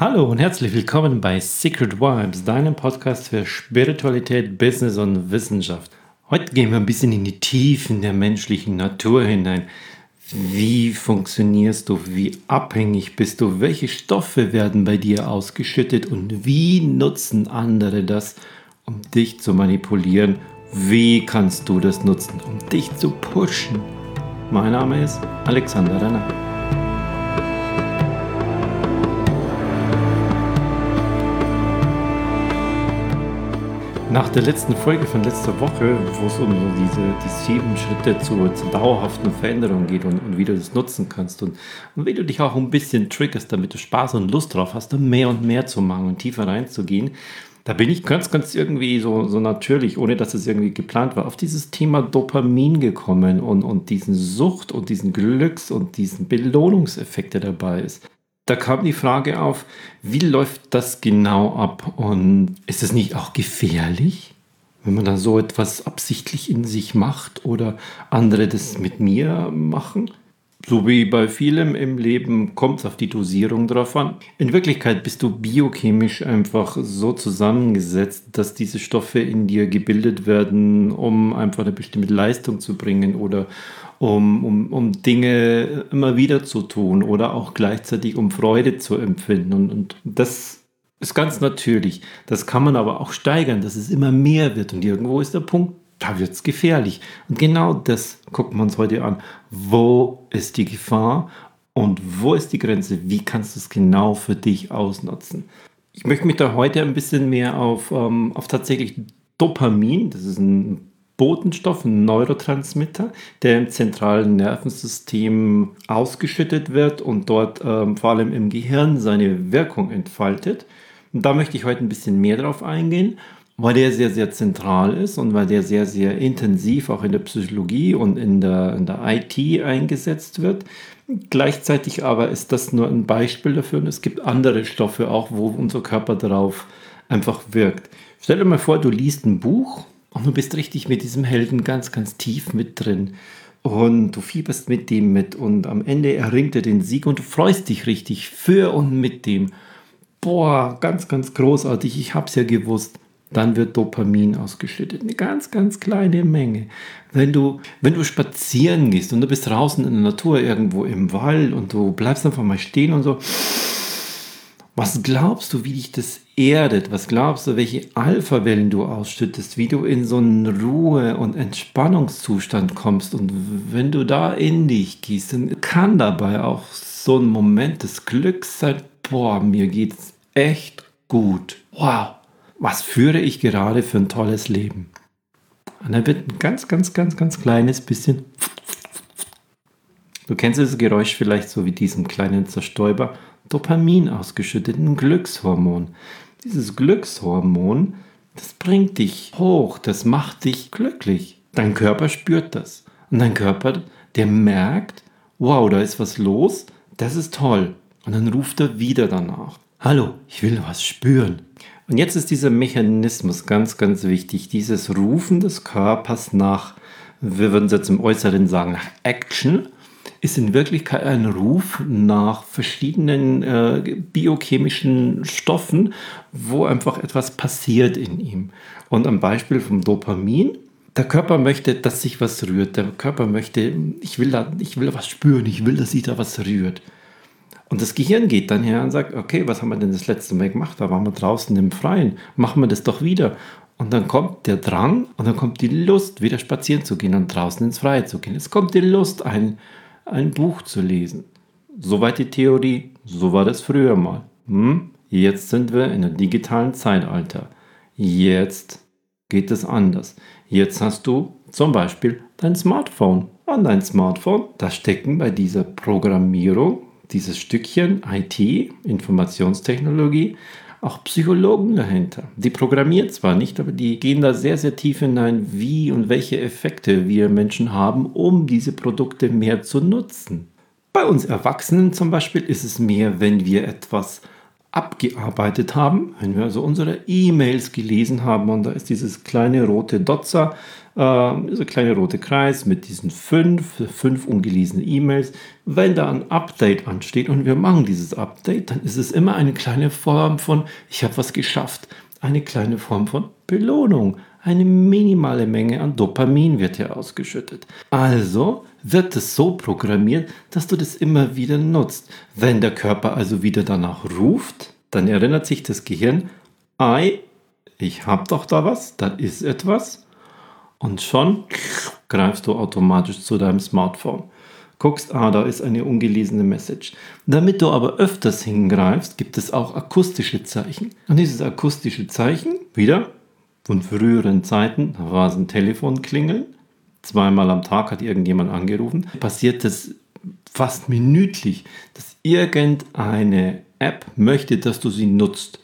Hallo und herzlich willkommen bei Secret Vibes, deinem Podcast für Spiritualität, Business und Wissenschaft. Heute gehen wir ein bisschen in die Tiefen der menschlichen Natur hinein. Wie funktionierst du? Wie abhängig bist du? Welche Stoffe werden bei dir ausgeschüttet? Und wie nutzen andere das, um dich zu manipulieren? Wie kannst du das nutzen, um dich zu pushen? Mein Name ist Alexander Renner. Nach der letzten Folge von letzter Woche, wo es um diese die sieben Schritte zur, zur dauerhaften Veränderung geht und, und, wie du das nutzen kannst und, und wie du dich auch ein bisschen triggerst, damit du Spaß und Lust drauf hast, mehr und mehr zu machen und tiefer reinzugehen, da bin ich ganz, ganz irgendwie so, so natürlich, ohne dass es irgendwie geplant war, auf dieses Thema Dopamin gekommen und, und diesen Sucht und diesen Glücks- und diesen Belohnungseffekt, der dabei ist da kam die Frage auf, wie läuft das genau ab und ist es nicht auch gefährlich, wenn man da so etwas absichtlich in sich macht oder andere das mit mir machen? So wie bei vielem im Leben kommt es auf die Dosierung drauf an. In Wirklichkeit bist du biochemisch einfach so zusammengesetzt, dass diese Stoffe in dir gebildet werden, um einfach eine bestimmte Leistung zu bringen oder um, um, um Dinge immer wieder zu tun oder auch gleichzeitig um Freude zu empfinden. Und, und das ist ganz natürlich. Das kann man aber auch steigern, dass es immer mehr wird. Und irgendwo ist der Punkt, da wird es gefährlich. Und genau das gucken wir uns heute an. Wo ist die Gefahr und wo ist die Grenze? Wie kannst du es genau für dich ausnutzen? Ich möchte mich da heute ein bisschen mehr auf, ähm, auf tatsächlich Dopamin, das ist ein Botenstoff, ein Neurotransmitter, der im zentralen Nervensystem ausgeschüttet wird und dort ähm, vor allem im Gehirn seine Wirkung entfaltet. Und da möchte ich heute ein bisschen mehr drauf eingehen, weil der sehr, sehr zentral ist und weil der sehr, sehr intensiv auch in der Psychologie und in der, in der IT eingesetzt wird. Gleichzeitig aber ist das nur ein Beispiel dafür und es gibt andere Stoffe auch, wo unser Körper darauf einfach wirkt. Stell dir mal vor, du liest ein Buch und du bist richtig mit diesem Helden ganz, ganz tief mit drin. Und du fieberst mit dem mit und am Ende erringt er den Sieg und du freust dich richtig für und mit dem. Boah, ganz, ganz großartig, ich hab's ja gewusst. Dann wird Dopamin ausgeschüttet. Eine ganz, ganz kleine Menge. Wenn du, wenn du spazieren gehst und du bist draußen in der Natur irgendwo im Wald und du bleibst einfach mal stehen und so, was glaubst du, wie dich das erdet? Was glaubst du, welche Alpha-Wellen du ausschüttest? Wie du in so einen Ruhe- und Entspannungszustand kommst? Und wenn du da in dich gehst, dann kann dabei auch so ein Moment des Glücks sein. Boah, mir geht's echt gut. Wow, was führe ich gerade für ein tolles Leben? Und dann wird ein ganz, ganz, ganz, ganz kleines bisschen. Du kennst das Geräusch vielleicht so wie diesen kleinen Zerstäuber Dopamin ausgeschüttet, ein Glückshormon. Dieses Glückshormon, das bringt dich hoch, das macht dich glücklich. Dein Körper spürt das. Und dein Körper, der merkt, wow, da ist was los, das ist toll. Und dann ruft er wieder danach. Hallo, ich will was spüren. Und jetzt ist dieser Mechanismus ganz, ganz wichtig. Dieses Rufen des Körpers nach, wir würden es jetzt im Äußeren sagen, nach Action ist in Wirklichkeit ein Ruf nach verschiedenen äh, biochemischen Stoffen, wo einfach etwas passiert in ihm. Und am Beispiel vom Dopamin, der Körper möchte, dass sich was rührt. Der Körper möchte, ich will da, ich will was spüren, ich will, dass sich da was rührt. Und das Gehirn geht dann her und sagt, okay, was haben wir denn das letzte Mal gemacht? Da waren wir draußen im Freien. Machen wir das doch wieder. Und dann kommt der Drang und dann kommt die Lust, wieder spazieren zu gehen und draußen ins Freie zu gehen. Es kommt die Lust, ein ein Buch zu lesen. Soweit die Theorie, so war das früher mal. Hm? Jetzt sind wir in einem digitalen Zeitalter. Jetzt geht es anders. Jetzt hast du zum Beispiel dein Smartphone. An dein Smartphone, da stecken bei dieser Programmierung, dieses Stückchen IT, Informationstechnologie, auch Psychologen dahinter. Die programmieren zwar nicht, aber die gehen da sehr, sehr tief hinein, wie und welche Effekte wir Menschen haben, um diese Produkte mehr zu nutzen. Bei uns Erwachsenen zum Beispiel ist es mehr, wenn wir etwas abgearbeitet haben, wenn wir also unsere E-Mails gelesen haben und da ist dieses kleine rote Dotzer, äh, dieser kleine rote Kreis mit diesen fünf, fünf ungelesenen E-Mails. Wenn da ein Update ansteht und wir machen dieses Update, dann ist es immer eine kleine Form von, ich habe was geschafft, eine kleine Form von Belohnung. Eine minimale Menge an Dopamin wird hier ausgeschüttet. Also wird es so programmiert, dass du das immer wieder nutzt. Wenn der Körper also wieder danach ruft, dann erinnert sich das Gehirn, ei, ich habe doch da was, da ist etwas. Und schon greifst du automatisch zu deinem Smartphone. Guckst, ah, da ist eine ungelesene Message. Damit du aber öfters hingreifst, gibt es auch akustische Zeichen. Und dieses akustische Zeichen, wieder von früheren Zeiten, da war es ein Telefonklingeln, zweimal am Tag hat irgendjemand angerufen, passiert das fast minütlich, dass irgendeine App möchte, dass du sie nutzt,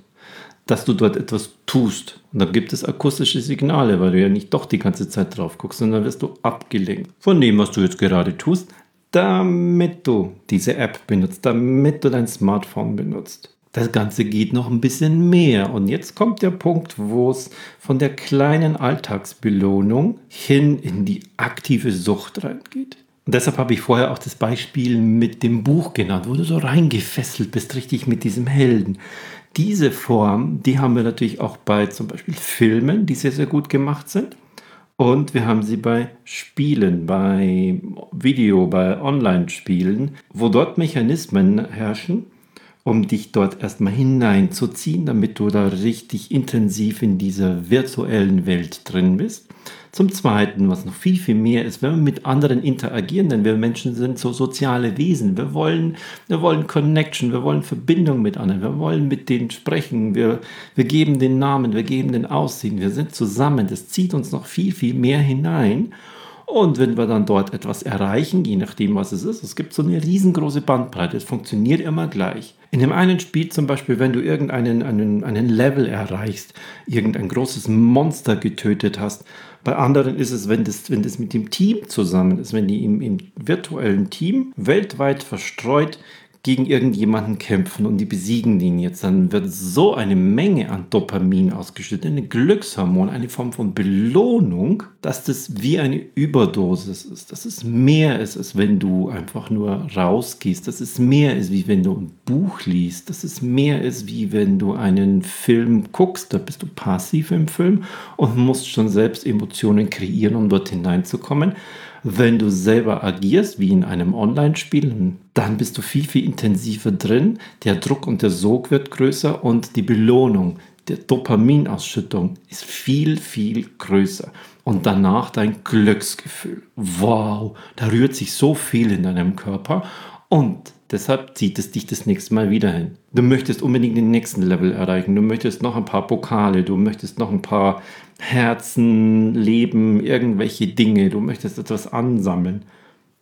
dass du dort etwas tust. Und dann gibt es akustische Signale, weil du ja nicht doch die ganze Zeit drauf guckst, sondern wirst du abgelenkt von dem, was du jetzt gerade tust, damit du diese App benutzt, damit du dein Smartphone benutzt. Das Ganze geht noch ein bisschen mehr. Und jetzt kommt der Punkt, wo es von der kleinen Alltagsbelohnung hin in die aktive Sucht reingeht. Und deshalb habe ich vorher auch das Beispiel mit dem Buch genannt, wo du so reingefesselt bist, richtig mit diesem Helden. Diese Form, die haben wir natürlich auch bei zum Beispiel Filmen, die sehr, sehr gut gemacht sind. Und wir haben sie bei Spielen, bei Video, bei Online-Spielen, wo dort Mechanismen herrschen, um dich dort erstmal hineinzuziehen, damit du da richtig intensiv in dieser virtuellen Welt drin bist. Zum Zweiten, was noch viel, viel mehr ist, wenn wir mit anderen interagieren, denn wir Menschen sind so soziale Wesen. Wir wollen, wir wollen Connection, wir wollen Verbindung mit anderen, wir wollen mit denen sprechen, wir, wir geben den Namen, wir geben den Aussehen, wir sind zusammen. Das zieht uns noch viel, viel mehr hinein. Und wenn wir dann dort etwas erreichen, je nachdem, was es ist, es gibt so eine riesengroße Bandbreite, es funktioniert immer gleich. In dem einen Spiel zum Beispiel, wenn du irgendeinen einen, einen Level erreichst, irgendein großes Monster getötet hast, bei anderen ist es, wenn das, wenn das mit dem Team zusammen ist, wenn die im, im virtuellen Team weltweit verstreut gegen irgendjemanden kämpfen und die besiegen den jetzt, dann wird so eine Menge an Dopamin ausgeschüttet, eine Glückshormon, eine Form von Belohnung, dass das wie eine Überdosis ist, dass es mehr ist, als wenn du einfach nur rausgehst, dass es mehr ist, wie wenn du ein Buch liest, dass es mehr ist, wie wenn du einen Film guckst, da bist du passiv im Film und musst schon selbst Emotionen kreieren, um dort hineinzukommen. Wenn du selber agierst, wie in einem Online-Spiel, dann bist du viel, viel intensiver drin. Der Druck und der Sog wird größer und die Belohnung, der Dopaminausschüttung ist viel, viel größer. Und danach dein Glücksgefühl. Wow, da rührt sich so viel in deinem Körper und deshalb zieht es dich das nächste Mal wieder hin. Du möchtest unbedingt den nächsten Level erreichen. Du möchtest noch ein paar Pokale, du möchtest noch ein paar Herzen, Leben, irgendwelche Dinge, du möchtest etwas ansammeln.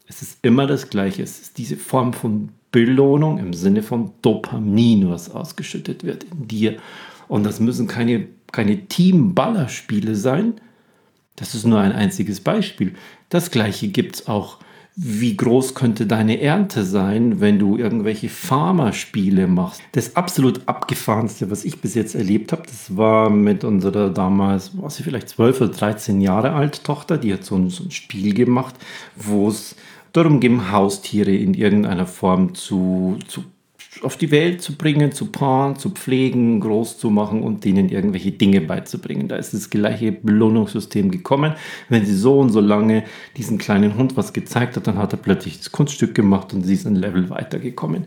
Es ist immer das Gleiche. Es ist diese Form von Belohnung im Sinne von Dopamin, was ausgeschüttet wird in dir. Und das müssen keine, keine Team-Ballerspiele sein. Das ist nur ein einziges Beispiel. Das Gleiche gibt es auch wie groß könnte deine Ernte sein, wenn du irgendwelche Farmerspiele machst. Das absolut abgefahrenste, was ich bis jetzt erlebt habe, das war mit unserer damals, war sie vielleicht 12 oder 13 Jahre alt Tochter, die hat so ein, so ein Spiel gemacht, wo es darum ging, Haustiere in irgendeiner Form zu, zu auf die Welt zu bringen, zu paaren, zu pflegen, groß zu machen und denen irgendwelche Dinge beizubringen. Da ist das gleiche Belohnungssystem gekommen. Wenn sie so und so lange diesen kleinen Hund was gezeigt hat, dann hat er plötzlich das Kunststück gemacht und sie ist ein Level weitergekommen.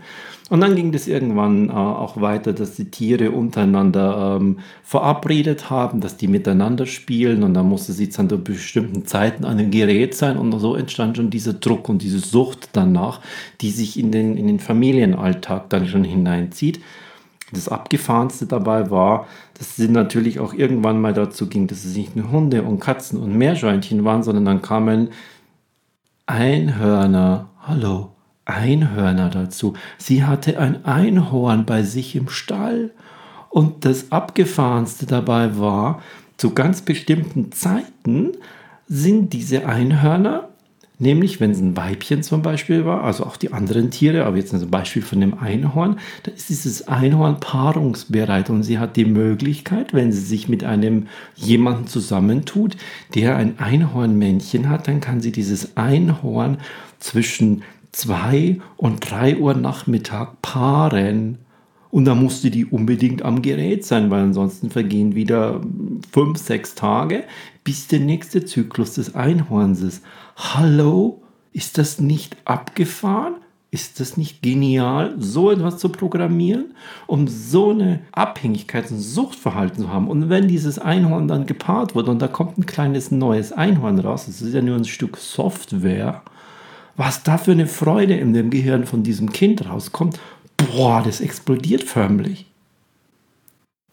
Und dann ging das irgendwann äh, auch weiter, dass die Tiere untereinander ähm, verabredet haben, dass die miteinander spielen und dann musste sie zu bestimmten Zeiten an einem Gerät sein und so entstand schon dieser Druck und diese Sucht danach, die sich in den, in den Familienalltag dann schon hineinzieht. Das Abgefahrenste dabei war, dass sie natürlich auch irgendwann mal dazu ging, dass es nicht nur Hunde und Katzen und Meerschweinchen waren, sondern dann kamen Einhörner. Hallo, Einhörner dazu. Sie hatte ein Einhorn bei sich im Stall. Und das Abgefahrenste dabei war, zu ganz bestimmten Zeiten sind diese Einhörner Nämlich, wenn es ein Weibchen zum Beispiel war, also auch die anderen Tiere, aber jetzt ein Beispiel von dem Einhorn, da ist dieses Einhorn paarungsbereit und sie hat die Möglichkeit, wenn sie sich mit einem jemanden zusammentut, der ein Einhornmännchen hat, dann kann sie dieses Einhorn zwischen 2 und 3 Uhr Nachmittag paaren. Und da musste die unbedingt am Gerät sein, weil ansonsten vergehen wieder 5, 6 Tage, bis der nächste Zyklus des Einhorns ist. Hallo? Ist das nicht abgefahren? Ist das nicht genial, so etwas zu programmieren, um so eine Abhängigkeit, ein Suchtverhalten zu haben? Und wenn dieses Einhorn dann gepaart wird und da kommt ein kleines neues Einhorn raus, das ist ja nur ein Stück Software, was da für eine Freude in dem Gehirn von diesem Kind rauskommt, boah, das explodiert förmlich.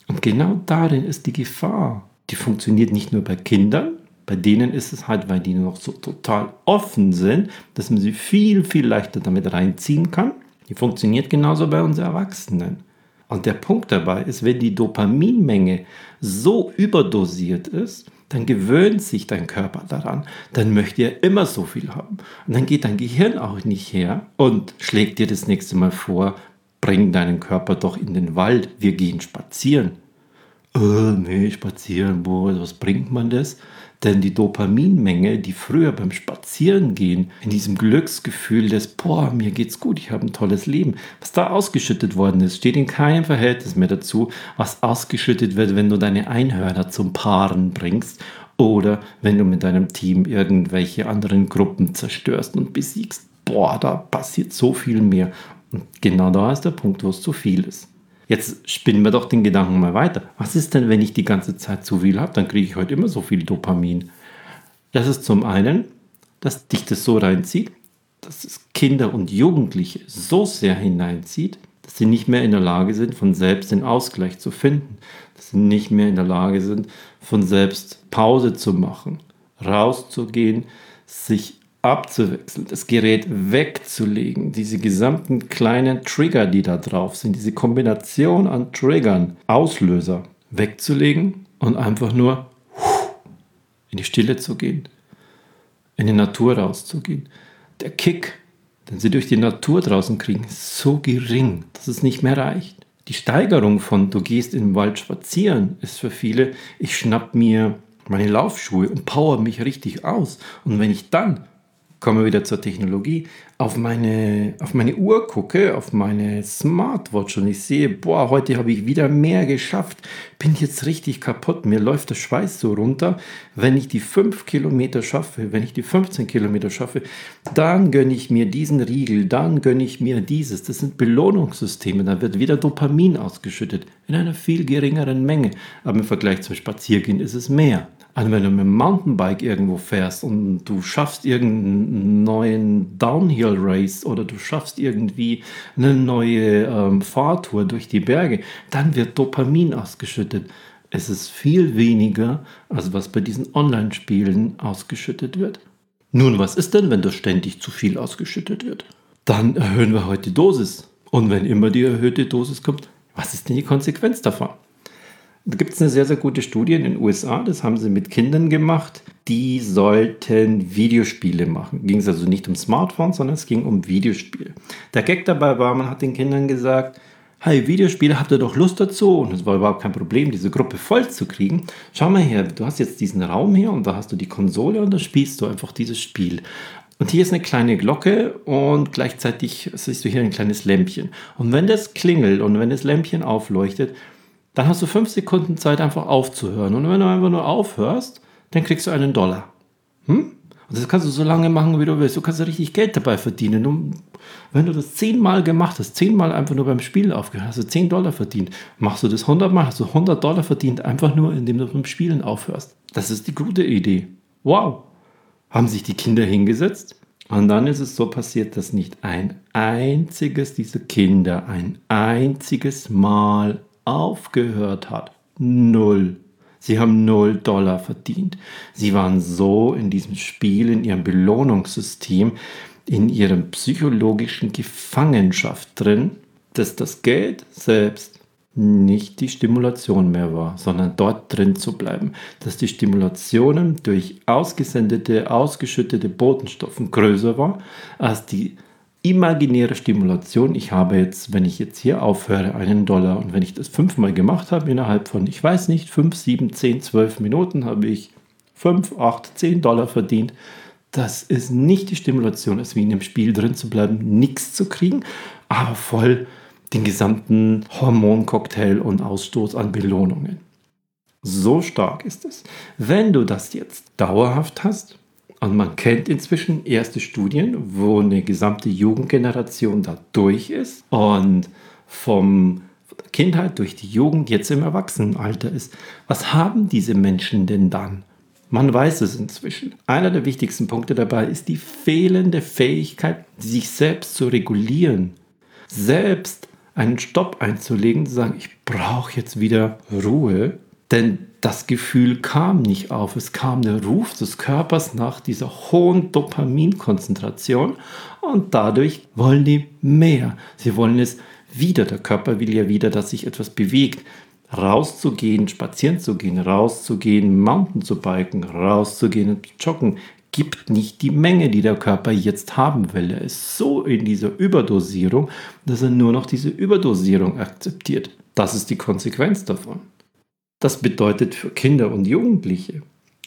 Und genau darin ist die Gefahr. Die funktioniert nicht nur bei Kindern, bei denen ist es halt, weil die noch so total offen sind, dass man sie viel, viel leichter damit reinziehen kann. Die funktioniert genauso bei uns Erwachsenen. Und der Punkt dabei ist, wenn die Dopaminmenge so überdosiert ist, dann gewöhnt sich dein Körper daran. Dann möchte er immer so viel haben. Und dann geht dein Gehirn auch nicht her und schlägt dir das nächste Mal vor, bring deinen Körper doch in den Wald, wir gehen spazieren. Oh, nee, spazieren, boah, was bringt man das? Denn die Dopaminmenge, die früher beim Spazierengehen in diesem Glücksgefühl des, boah, mir geht's gut, ich habe ein tolles Leben, was da ausgeschüttet worden ist, steht in keinem Verhältnis mehr dazu, was ausgeschüttet wird, wenn du deine Einhörner zum Paaren bringst oder wenn du mit deinem Team irgendwelche anderen Gruppen zerstörst und besiegst. Boah, da passiert so viel mehr. Und genau da ist der Punkt, wo es zu viel ist. Jetzt spinnen wir doch den Gedanken mal weiter. Was ist denn, wenn ich die ganze Zeit zu viel habe? Dann kriege ich heute immer so viel Dopamin. Das ist zum einen, dass dich das so reinzieht, dass es Kinder und Jugendliche so sehr hineinzieht, dass sie nicht mehr in der Lage sind, von selbst den Ausgleich zu finden, dass sie nicht mehr in der Lage sind, von selbst Pause zu machen, rauszugehen, sich abzuwechseln, das Gerät wegzulegen, diese gesamten kleinen Trigger, die da drauf sind, diese Kombination an Triggern, Auslöser wegzulegen und einfach nur in die Stille zu gehen, in die Natur rauszugehen. Der Kick, den sie durch die Natur draußen kriegen, ist so gering, dass es nicht mehr reicht. Die Steigerung von du gehst im Wald spazieren ist für viele, ich schnapp mir meine Laufschuhe und power mich richtig aus. Und wenn ich dann kommen wir wieder zur Technologie, auf meine, auf meine Uhr gucke, auf meine Smartwatch und ich sehe, boah, heute habe ich wieder mehr geschafft, bin jetzt richtig kaputt, mir läuft der Schweiß so runter. Wenn ich die 5 Kilometer schaffe, wenn ich die 15 Kilometer schaffe, dann gönne ich mir diesen Riegel, dann gönne ich mir dieses. Das sind Belohnungssysteme, da wird wieder Dopamin ausgeschüttet, in einer viel geringeren Menge. Aber im Vergleich zum Spaziergehen ist es mehr. Also wenn du mit dem Mountainbike irgendwo fährst und du schaffst irgendeinen neuen Downhill Race oder du schaffst irgendwie eine neue ähm, Fahrtour durch die Berge, dann wird Dopamin ausgeschüttet. Es ist viel weniger, als was bei diesen Online-Spielen ausgeschüttet wird. Nun, was ist denn, wenn das ständig zu viel ausgeschüttet wird? Dann erhöhen wir heute die Dosis. Und wenn immer die erhöhte Dosis kommt, was ist denn die Konsequenz davon? Da gibt es eine sehr, sehr gute Studie in den USA, das haben sie mit Kindern gemacht, die sollten Videospiele machen. Ging es also nicht um Smartphones, sondern es ging um Videospiele. Der Gag dabei war, man hat den Kindern gesagt, hey, Videospiele, habt ihr doch Lust dazu? Und es war überhaupt kein Problem, diese Gruppe voll zu kriegen. Schau mal her, du hast jetzt diesen Raum hier und da hast du die Konsole und da spielst du einfach dieses Spiel. Und hier ist eine kleine Glocke und gleichzeitig siehst du hier ein kleines Lämpchen. Und wenn das klingelt und wenn das Lämpchen aufleuchtet, dann hast du fünf Sekunden Zeit, einfach aufzuhören. Und wenn du einfach nur aufhörst, dann kriegst du einen Dollar. Hm? Und das kannst du so lange machen, wie du willst. Du kannst richtig Geld dabei verdienen. Und wenn du das zehnmal gemacht hast, zehnmal einfach nur beim Spielen aufgehört hast, du zehn Dollar verdient. Machst du das hundertmal, hast du 100 Dollar verdient, einfach nur, indem du beim Spielen aufhörst. Das ist die gute Idee. Wow. Haben sich die Kinder hingesetzt? Und dann ist es so passiert, dass nicht ein einziges dieser Kinder ein einziges Mal aufgehört hat. Null. Sie haben null Dollar verdient. Sie waren so in diesem Spiel, in ihrem Belohnungssystem, in ihrem psychologischen Gefangenschaft drin, dass das Geld selbst nicht die Stimulation mehr war, sondern dort drin zu bleiben. Dass die Stimulationen durch ausgesendete, ausgeschüttete Botenstoffe größer war als die imaginäre Stimulation. Ich habe jetzt, wenn ich jetzt hier aufhöre, einen Dollar und wenn ich das fünfmal gemacht habe, innerhalb von, ich weiß nicht, fünf, sieben, zehn, zwölf Minuten habe ich fünf, acht, zehn Dollar verdient. Das ist nicht die Stimulation, es wie in einem Spiel drin zu bleiben, nichts zu kriegen, aber voll den gesamten Hormoncocktail und Ausstoß an Belohnungen. So stark ist es. Wenn du das jetzt dauerhaft hast, und man kennt inzwischen erste Studien, wo eine gesamte Jugendgeneration da durch ist und vom Kindheit durch die Jugend jetzt im Erwachsenenalter ist. Was haben diese Menschen denn dann? Man weiß es inzwischen. Einer der wichtigsten Punkte dabei ist die fehlende Fähigkeit, sich selbst zu regulieren. Selbst einen Stopp einzulegen, zu sagen, ich brauche jetzt wieder Ruhe, denn das Gefühl kam nicht auf. Es kam der Ruf des Körpers nach dieser hohen Dopaminkonzentration und dadurch wollen die mehr. Sie wollen es wieder. Der Körper will ja wieder, dass sich etwas bewegt. Rauszugehen, spazieren zu gehen, rauszugehen, Mountain zu biken, rauszugehen und joggen, gibt nicht die Menge, die der Körper jetzt haben will. Er ist so in dieser Überdosierung, dass er nur noch diese Überdosierung akzeptiert. Das ist die Konsequenz davon. Das bedeutet für Kinder und Jugendliche,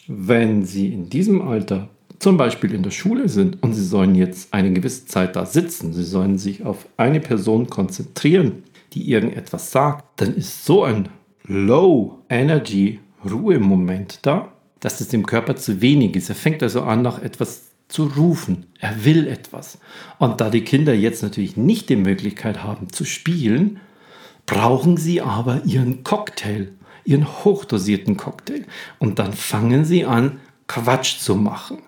wenn sie in diesem Alter zum Beispiel in der Schule sind und sie sollen jetzt eine gewisse Zeit da sitzen, sie sollen sich auf eine Person konzentrieren, die irgendetwas sagt, dann ist so ein Low Energy Ruhemoment da, dass es dem Körper zu wenig ist. Er fängt also an, nach etwas zu rufen. Er will etwas. Und da die Kinder jetzt natürlich nicht die Möglichkeit haben zu spielen, brauchen sie aber ihren Cocktail, ihren hochdosierten Cocktail. Und dann fangen sie an, Quatsch zu machen.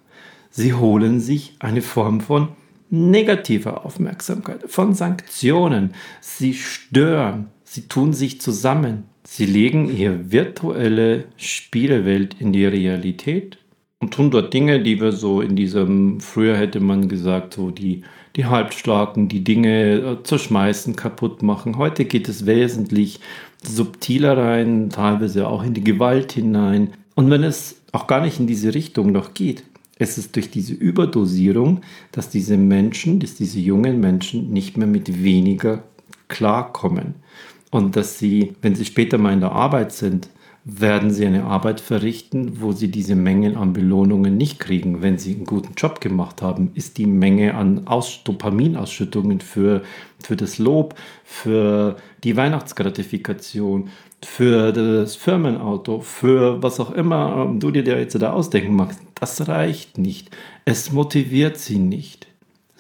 Sie holen sich eine Form von negativer Aufmerksamkeit, von Sanktionen. Sie stören, sie tun sich zusammen, Sie legen ihre virtuelle Spielewelt in die Realität und tun dort Dinge, die wir so in diesem, früher hätte man gesagt, so die, die Halbstarken, die Dinge äh, zerschmeißen, kaputt machen. Heute geht es wesentlich subtiler rein, teilweise auch in die Gewalt hinein. Und wenn es auch gar nicht in diese Richtung noch geht, es ist durch diese Überdosierung, dass diese Menschen, dass diese jungen Menschen nicht mehr mit weniger klarkommen. Und dass sie, wenn sie später mal in der Arbeit sind, werden sie eine Arbeit verrichten, wo sie diese Mengen an Belohnungen nicht kriegen. Wenn sie einen guten Job gemacht haben, ist die Menge an Aus Dopaminausschüttungen für, für das Lob, für die Weihnachtsgratifikation, für das Firmenauto, für was auch immer du dir jetzt da ausdenken magst, das reicht nicht. Es motiviert sie nicht.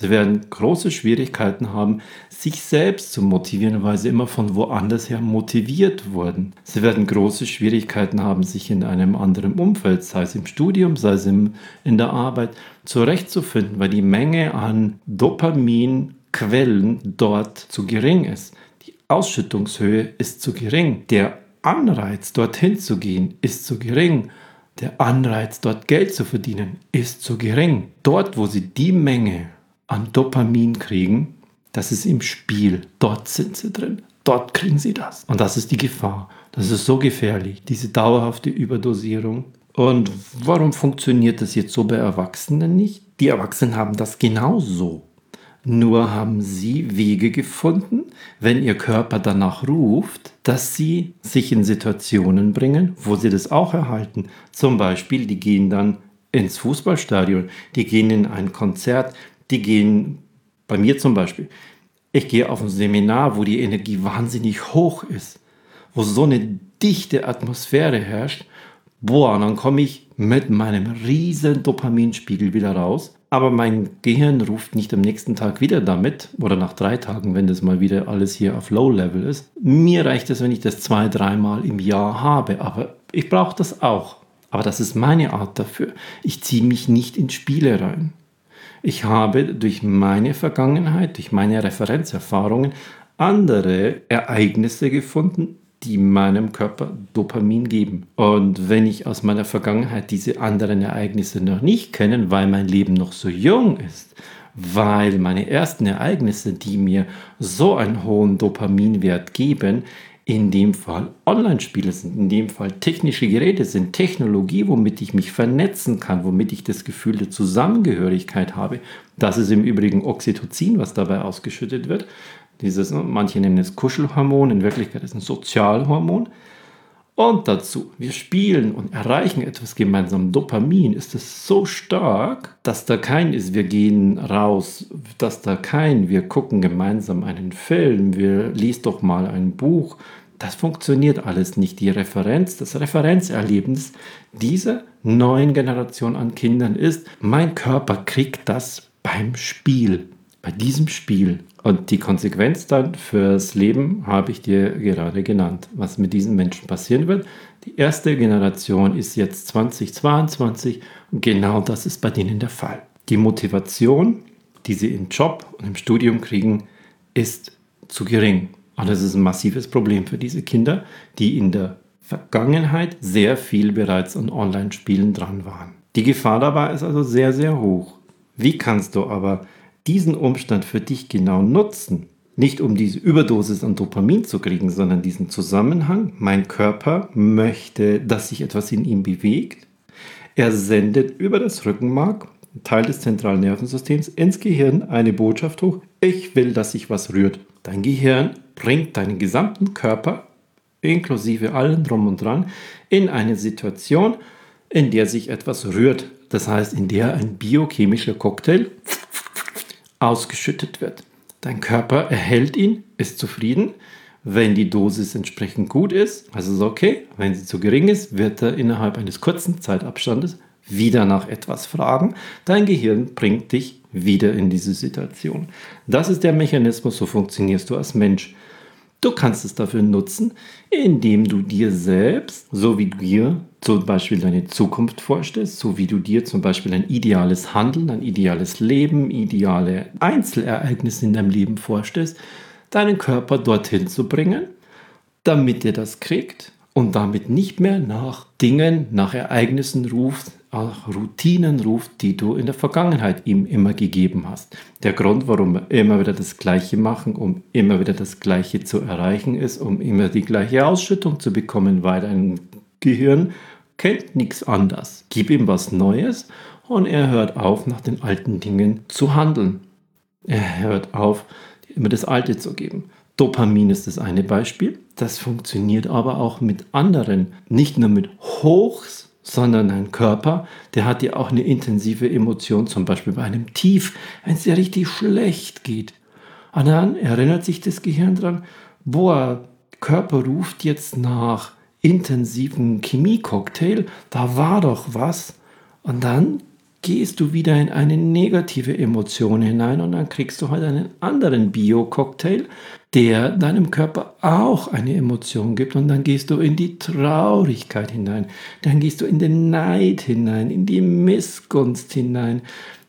Sie werden große Schwierigkeiten haben, sich selbst zu motivieren, weil sie immer von woanders her motiviert wurden. Sie werden große Schwierigkeiten haben, sich in einem anderen Umfeld, sei es im Studium, sei es im, in der Arbeit, zurechtzufinden, weil die Menge an Dopaminquellen dort zu gering ist. Die Ausschüttungshöhe ist zu gering. Der Anreiz, dorthin zu gehen, ist zu gering. Der Anreiz, dort Geld zu verdienen, ist zu gering. Dort, wo sie die Menge an Dopamin kriegen, das ist im Spiel. Dort sind sie drin. Dort kriegen sie das. Und das ist die Gefahr. Das ist so gefährlich, diese dauerhafte Überdosierung. Und warum funktioniert das jetzt so bei Erwachsenen nicht? Die Erwachsenen haben das genauso. Nur haben sie Wege gefunden, wenn ihr Körper danach ruft, dass sie sich in Situationen bringen, wo sie das auch erhalten. Zum Beispiel, die gehen dann ins Fußballstadion, die gehen in ein Konzert, die gehen, bei mir zum Beispiel, ich gehe auf ein Seminar, wo die Energie wahnsinnig hoch ist, wo so eine dichte Atmosphäre herrscht. Boah, dann komme ich mit meinem riesen Dopaminspiegel wieder raus. Aber mein Gehirn ruft nicht am nächsten Tag wieder damit oder nach drei Tagen, wenn das mal wieder alles hier auf Low Level ist. Mir reicht es, wenn ich das zwei, dreimal im Jahr habe. Aber ich brauche das auch. Aber das ist meine Art dafür. Ich ziehe mich nicht in Spiele rein. Ich habe durch meine Vergangenheit, durch meine Referenzerfahrungen andere Ereignisse gefunden, die meinem Körper Dopamin geben. Und wenn ich aus meiner Vergangenheit diese anderen Ereignisse noch nicht kenne, weil mein Leben noch so jung ist, weil meine ersten Ereignisse, die mir so einen hohen Dopaminwert geben, in dem Fall Online-Spiele sind, in dem Fall technische Geräte sind, Technologie, womit ich mich vernetzen kann, womit ich das Gefühl der Zusammengehörigkeit habe. Das ist im Übrigen Oxytocin, was dabei ausgeschüttet wird. Dieses, manche nennen es Kuschelhormon, in Wirklichkeit ist es ein Sozialhormon. Und dazu, wir spielen und erreichen etwas gemeinsam. Dopamin ist es so stark, dass da kein ist, wir gehen raus, dass da kein, wir gucken gemeinsam einen Film, wir liest doch mal ein Buch. Das funktioniert alles nicht. Die Referenz, das Referenzerlebnis dieser neuen Generation an Kindern ist, mein Körper kriegt das beim Spiel, bei diesem Spiel. Und die Konsequenz dann fürs Leben habe ich dir gerade genannt, was mit diesen Menschen passieren wird. Die erste Generation ist jetzt 2022 und genau das ist bei denen der Fall. Die Motivation, die sie im Job und im Studium kriegen, ist zu gering. Und das ist ein massives Problem für diese Kinder, die in der Vergangenheit sehr viel bereits an Online-Spielen dran waren. Die Gefahr dabei ist also sehr, sehr hoch. Wie kannst du aber diesen Umstand für dich genau nutzen, nicht um diese Überdosis an Dopamin zu kriegen, sondern diesen Zusammenhang, mein Körper möchte, dass sich etwas in ihm bewegt, er sendet über das Rückenmark, Teil des zentralen Nervensystems, ins Gehirn eine Botschaft hoch, ich will, dass sich was rührt. Dein Gehirn bringt deinen gesamten Körper, inklusive allen drum und dran, in eine Situation, in der sich etwas rührt. Das heißt, in der ein biochemischer Cocktail ausgeschüttet wird. Dein Körper erhält ihn, ist zufrieden. Wenn die Dosis entsprechend gut ist, also ist okay. Wenn sie zu gering ist, wird er innerhalb eines kurzen Zeitabstandes wieder nach etwas fragen. Dein Gehirn bringt dich wieder in diese Situation. Das ist der Mechanismus, so funktionierst du als Mensch. Du kannst es dafür nutzen, indem du dir selbst, so wie du dir zum Beispiel deine Zukunft vorstellst, so wie du dir zum Beispiel ein ideales Handeln, ein ideales Leben, ideale Einzelereignisse in deinem Leben vorstellst, deinen Körper dorthin zu bringen, damit er das kriegt und damit nicht mehr nach Dingen, nach Ereignissen ruft, Routinen ruft, die du in der Vergangenheit ihm immer gegeben hast. Der Grund, warum wir immer wieder das Gleiche machen, um immer wieder das Gleiche zu erreichen, ist, um immer die gleiche Ausschüttung zu bekommen, weil dein Gehirn kennt nichts anderes. Gib ihm was Neues und er hört auf, nach den alten Dingen zu handeln. Er hört auf, immer das Alte zu geben. Dopamin ist das eine Beispiel. Das funktioniert aber auch mit anderen. Nicht nur mit Hochs, sondern ein Körper, der hat ja auch eine intensive Emotion, zum Beispiel bei einem Tief, wenn es dir richtig schlecht geht. Und dann erinnert sich das Gehirn dran, boah, Körper ruft jetzt nach intensiven Chemiecocktail, da war doch was. Und dann gehst du wieder in eine negative Emotion hinein und dann kriegst du halt einen anderen Bio-Cocktail, der deinem Körper auch eine Emotion gibt und dann gehst du in die Traurigkeit hinein, dann gehst du in den Neid hinein, in die Missgunst hinein,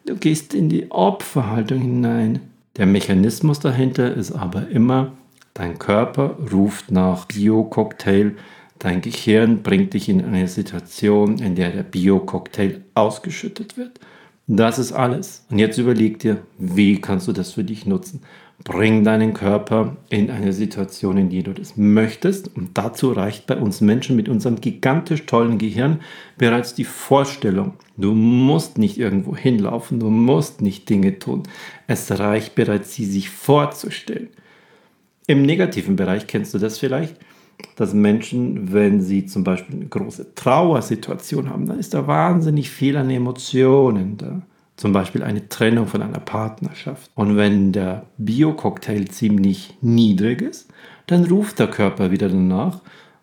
du gehst in die Opferhaltung hinein. Der Mechanismus dahinter ist aber immer, dein Körper ruft nach Bio-Cocktail, Dein Gehirn bringt dich in eine Situation, in der der Bio-Cocktail ausgeschüttet wird. Das ist alles. Und jetzt überleg dir, wie kannst du das für dich nutzen? Bring deinen Körper in eine Situation, in der du das möchtest. Und dazu reicht bei uns Menschen mit unserem gigantisch tollen Gehirn bereits die Vorstellung. Du musst nicht irgendwo hinlaufen, du musst nicht Dinge tun. Es reicht bereits, sie sich vorzustellen. Im negativen Bereich kennst du das vielleicht dass Menschen, wenn sie zum Beispiel eine große Trauersituation haben, dann ist da wahnsinnig viel an Emotionen da. Zum Beispiel eine Trennung von einer Partnerschaft. Und wenn der Bio-Cocktail ziemlich niedrig ist, dann ruft der Körper wieder danach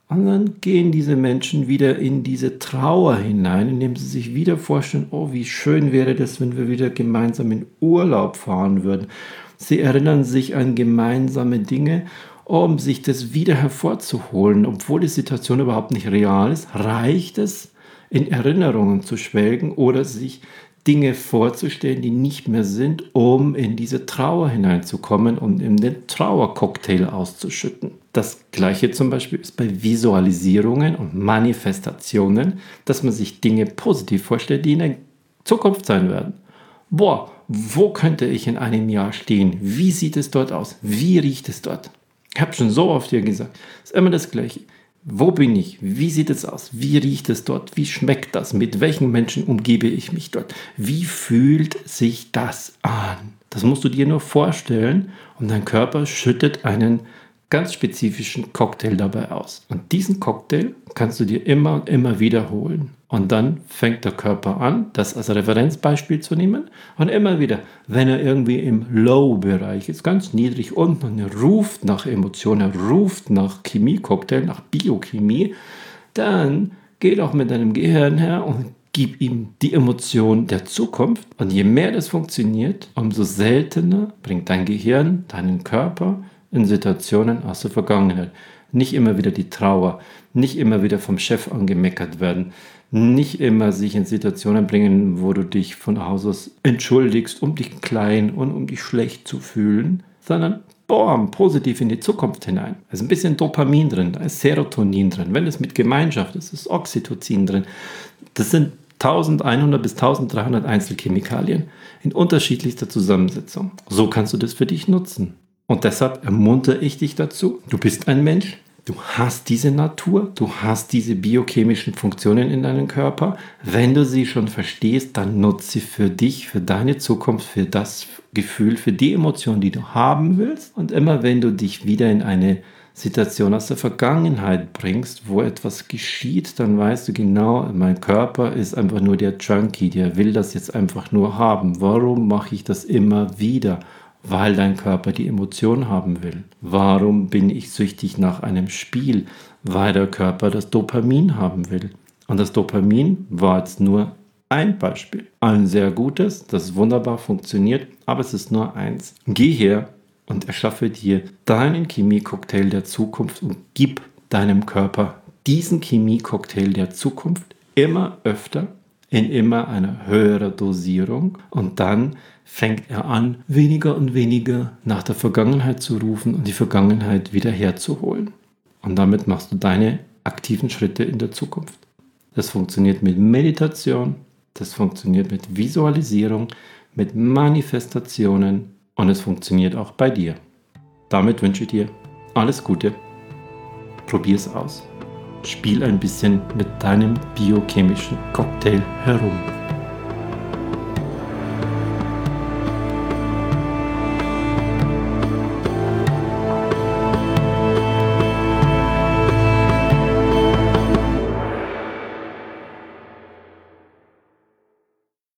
und dann gehen diese Menschen wieder in diese Trauer hinein, indem sie sich wieder vorstellen, oh, wie schön wäre das, wenn wir wieder gemeinsam in Urlaub fahren würden. Sie erinnern sich an gemeinsame Dinge um sich das wieder hervorzuholen, obwohl die Situation überhaupt nicht real ist, reicht es, in Erinnerungen zu schwelgen oder sich Dinge vorzustellen, die nicht mehr sind, um in diese Trauer hineinzukommen und in den Trauercocktail auszuschütten. Das gleiche zum Beispiel ist bei Visualisierungen und Manifestationen, dass man sich Dinge positiv vorstellt, die in der Zukunft sein werden. Boah, wo könnte ich in einem Jahr stehen? Wie sieht es dort aus? Wie riecht es dort? Ich habe schon so oft dir gesagt, es ist immer das Gleiche. Wo bin ich? Wie sieht es aus? Wie riecht es dort? Wie schmeckt das? Mit welchen Menschen umgebe ich mich dort? Wie fühlt sich das an? Das musst du dir nur vorstellen und dein Körper schüttet einen ganz spezifischen Cocktail dabei aus. Und diesen Cocktail kannst du dir immer und immer wiederholen. Und dann fängt der Körper an, das als Referenzbeispiel zu nehmen. Und immer wieder, wenn er irgendwie im Low-Bereich ist, ganz niedrig unten, und er ruft nach Emotionen, er ruft nach Chemie-Cocktail, nach Biochemie, dann geht auch mit deinem Gehirn her und gib ihm die Emotion der Zukunft. Und je mehr das funktioniert, umso seltener bringt dein Gehirn deinen Körper in Situationen aus der Vergangenheit. Nicht immer wieder die Trauer, nicht immer wieder vom Chef angemeckert werden, nicht immer sich in Situationen bringen, wo du dich von Haus aus entschuldigst, um dich klein und um dich schlecht zu fühlen, sondern boom, positiv in die Zukunft hinein. Da ist ein bisschen Dopamin drin, da ist Serotonin drin. Wenn es mit Gemeinschaft ist, ist Oxytocin drin. Das sind 1100 bis 1300 Einzelchemikalien in unterschiedlichster Zusammensetzung. So kannst du das für dich nutzen. Und deshalb ermuntere ich dich dazu. Du bist ein Mensch, du hast diese Natur, du hast diese biochemischen Funktionen in deinem Körper. Wenn du sie schon verstehst, dann nutze sie für dich, für deine Zukunft, für das Gefühl, für die Emotion, die du haben willst. Und immer wenn du dich wieder in eine Situation aus der Vergangenheit bringst, wo etwas geschieht, dann weißt du genau, mein Körper ist einfach nur der Junkie, der will das jetzt einfach nur haben. Warum mache ich das immer wieder? Weil dein Körper die Emotion haben will. Warum bin ich süchtig nach einem Spiel? Weil der Körper das Dopamin haben will. Und das Dopamin war jetzt nur ein Beispiel. Ein sehr gutes, das wunderbar funktioniert, aber es ist nur eins. Geh her und erschaffe dir deinen Chemie-Cocktail der Zukunft und gib deinem Körper diesen Chemie-Cocktail der Zukunft immer öfter in immer einer höheren Dosierung und dann fängt er an, weniger und weniger nach der Vergangenheit zu rufen und die Vergangenheit wieder herzuholen. Und damit machst du deine aktiven Schritte in der Zukunft. Das funktioniert mit Meditation, das funktioniert mit Visualisierung, mit Manifestationen und es funktioniert auch bei dir. Damit wünsche ich dir alles Gute. Probier es aus. Spiel ein bisschen mit deinem biochemischen Cocktail herum.